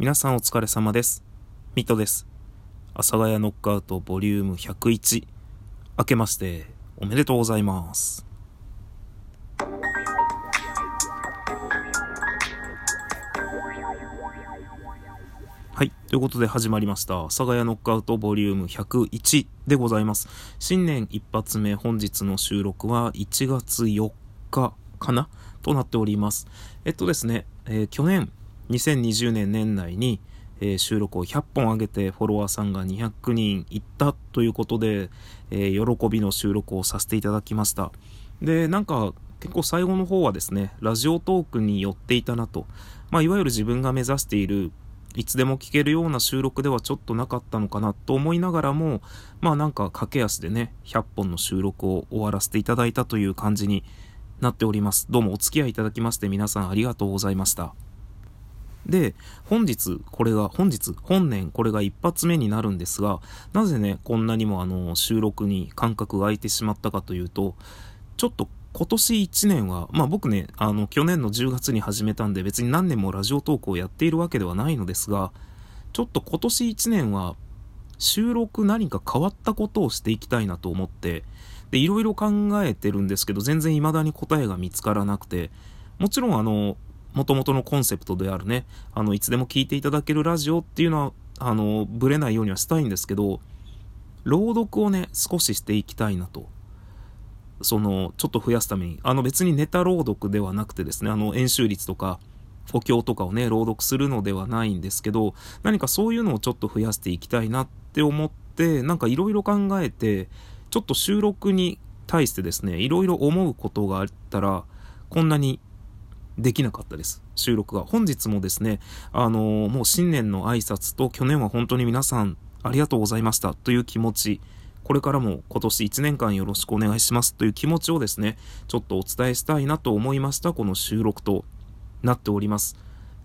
皆さんお疲れ様です。ミトです。阿佐ヶ谷ノックアウトボリューム101。明けましておめでとうございます。はい。ということで始まりました。阿佐ヶ谷ノックアウトボリューム101でございます。新年一発目本日の収録は1月4日かな？となっております。えっとですね、えー、去年2020年年内に、えー、収録を100本上げてフォロワーさんが200人いったということで、えー、喜びの収録をさせていただきました。で、なんか結構最後の方はですね、ラジオトークに寄っていたなと。まあ、いわゆる自分が目指しているいつでも聞けるような収録ではちょっとなかったのかなと思いながらも、まあなんか駆け足でね、100本の収録を終わらせていただいたという感じになっております。どうもお付き合いいただきまして皆さんありがとうございました。で、本日、これが、本日、本年、これが一発目になるんですが、なぜね、こんなにもあの、収録に間隔が空いてしまったかというと、ちょっと今年1年は、まあ僕ね、あの、去年の10月に始めたんで、別に何年もラジオトークをやっているわけではないのですが、ちょっと今年1年は、収録何か変わったことをしていきたいなと思って、で、いろいろ考えてるんですけど、全然未だに答えが見つからなくて、もちろんあの、元々のコンセプトであるね、あの、いつでも聞いていただけるラジオっていうのは、あの、ぶれないようにはしたいんですけど、朗読をね、少ししていきたいなと。その、ちょっと増やすために、あの別にネタ朗読ではなくてですね、あの、演習率とか、お経とかをね、朗読するのではないんですけど、何かそういうのをちょっと増やしていきたいなって思って、なんかいろいろ考えて、ちょっと収録に対してですね、いろいろ思うことがあったら、こんなにできなかったです。収録が。本日もですね、あのー、もう新年の挨拶と去年は本当に皆さんありがとうございましたという気持ち、これからも今年1年間よろしくお願いしますという気持ちをですね、ちょっとお伝えしたいなと思いましたこの収録となっております。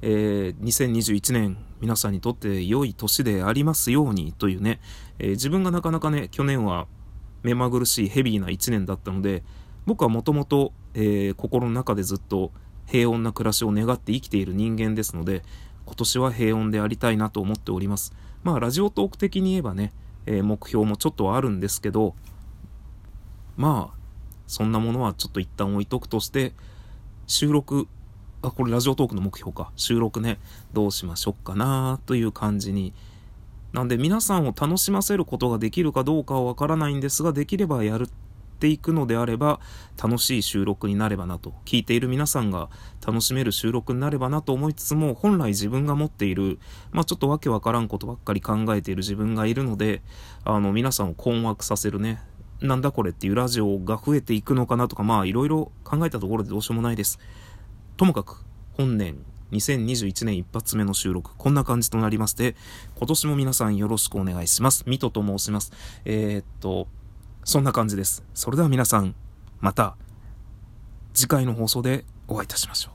えー、2021年皆さんにとって良い年でありますようにというね、えー、自分がなかなかね、去年は目まぐるしいヘビーな1年だったので、僕はもともと心の中でずっと平穏な暮らしを願って生きている人間ですので、今年は平穏でありたいなと思っております。まあ、ラジオトーク的に言えばね、えー、目標もちょっとはあるんですけど、まあ、そんなものはちょっと一旦置いとくとして、収録、あ、これラジオトークの目標か。収録ね、どうしましょうかなという感じに。なんで皆さんを楽しませることができるかどうかはわからないんですが、できればやるっていくのであれば、楽しい収録になればなと、聞いている皆さんが楽しめる収録になればなと思いつつも、本来自分が持っている、まあちょっとわけわからんことばっかり考えている自分がいるので、あの、皆さんを困惑させるね、なんだこれっていうラジオが増えていくのかなとか、まあいろいろ考えたところでどうしようもないです。ともかく、本年、2021年一発目の収録、こんな感じとなりまして、今年も皆さんよろしくお願いします。ミトと申します。えー、っと、そんな感じです。それでは皆さん、また次回の放送でお会いいたしましょう。